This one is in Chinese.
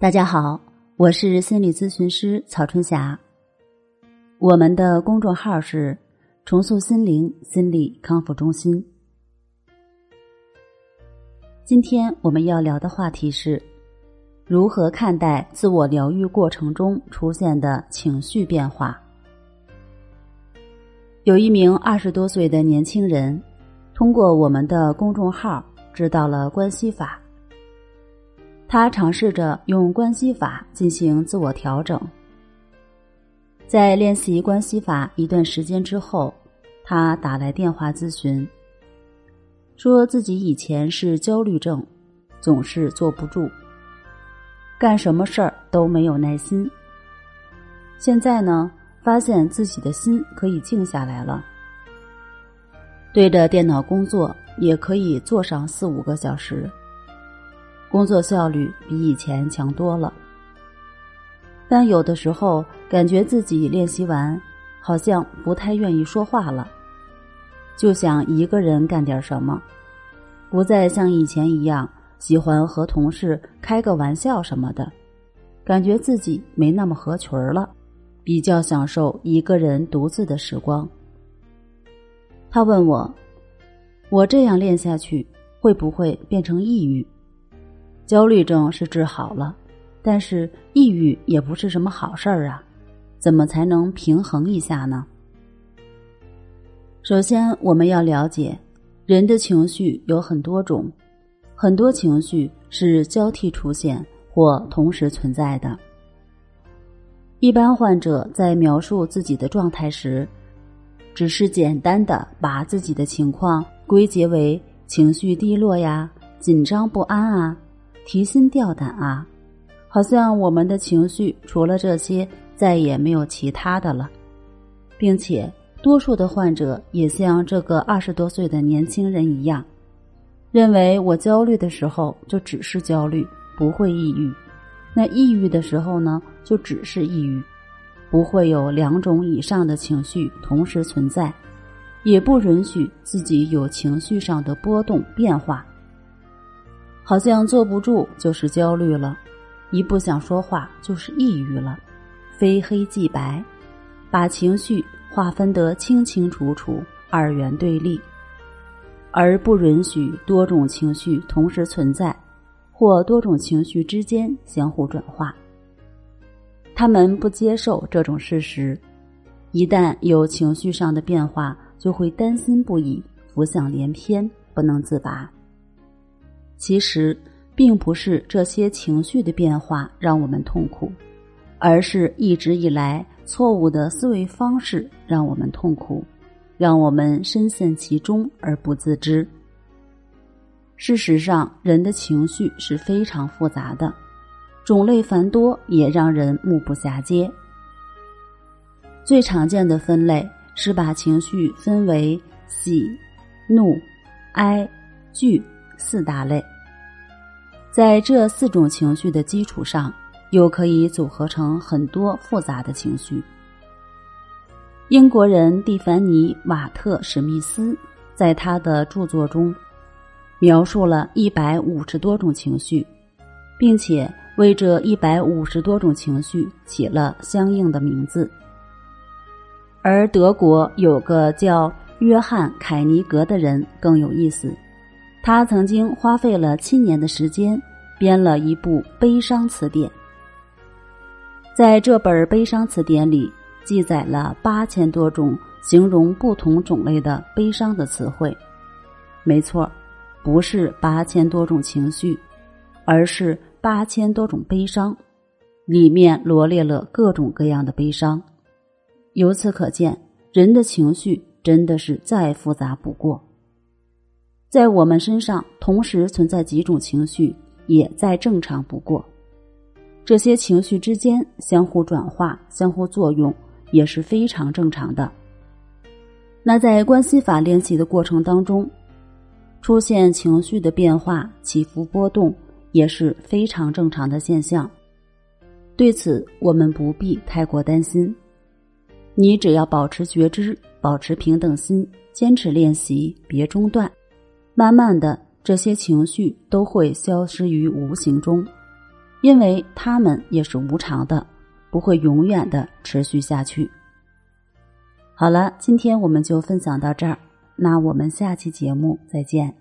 大家好，我是心理咨询师曹春霞。我们的公众号是“重塑心灵心理康复中心”。今天我们要聊的话题是如何看待自我疗愈过程中出现的情绪变化。有一名二十多岁的年轻人，通过我们的公众号知道了关系法。他尝试着用关系法进行自我调整。在练习关系法一段时间之后，他打来电话咨询，说自己以前是焦虑症，总是坐不住，干什么事儿都没有耐心。现在呢，发现自己的心可以静下来了，对着电脑工作也可以坐上四五个小时。工作效率比以前强多了，但有的时候感觉自己练习完，好像不太愿意说话了，就想一个人干点什么，不再像以前一样喜欢和同事开个玩笑什么的，感觉自己没那么合群了，比较享受一个人独自的时光。他问我，我这样练下去会不会变成抑郁？焦虑症是治好了，但是抑郁也不是什么好事儿啊，怎么才能平衡一下呢？首先，我们要了解，人的情绪有很多种，很多情绪是交替出现或同时存在的。一般患者在描述自己的状态时，只是简单的把自己的情况归结为情绪低落呀、紧张不安啊。提心吊胆啊，好像我们的情绪除了这些再也没有其他的了，并且多数的患者也像这个二十多岁的年轻人一样，认为我焦虑的时候就只是焦虑，不会抑郁；那抑郁的时候呢，就只是抑郁，不会有两种以上的情绪同时存在，也不允许自己有情绪上的波动变化。好像坐不住就是焦虑了，一不想说话就是抑郁了，非黑即白，把情绪划分得清清楚楚，二元对立，而不允许多种情绪同时存在，或多种情绪之间相互转化。他们不接受这种事实，一旦有情绪上的变化，就会担心不已，浮想联翩，不能自拔。其实，并不是这些情绪的变化让我们痛苦，而是一直以来错误的思维方式让我们痛苦，让我们深陷其中而不自知。事实上，人的情绪是非常复杂的，种类繁多，也让人目不暇接。最常见的分类是把情绪分为喜、怒、哀、惧。四大类，在这四种情绪的基础上，又可以组合成很多复杂的情绪。英国人蒂凡尼·瓦特史密斯在他的著作中描述了一百五十多种情绪，并且为这一百五十多种情绪起了相应的名字。而德国有个叫约翰·凯尼格的人更有意思。他曾经花费了七年的时间，编了一部悲伤词典。在这本悲伤词典里，记载了八千多种形容不同种类的悲伤的词汇。没错，不是八千多种情绪，而是八千多种悲伤，里面罗列了各种各样的悲伤。由此可见，人的情绪真的是再复杂不过。在我们身上同时存在几种情绪，也再正常不过。这些情绪之间相互转化、相互作用，也是非常正常的。那在关系法练习的过程当中，出现情绪的变化、起伏波动，也是非常正常的现象。对此，我们不必太过担心。你只要保持觉知，保持平等心，坚持练习，别中断。慢慢的，这些情绪都会消失于无形中。因为他们也是无常的，不会永远的持续下去。好了，今天我们就分享到这儿，那我们下期节目再见。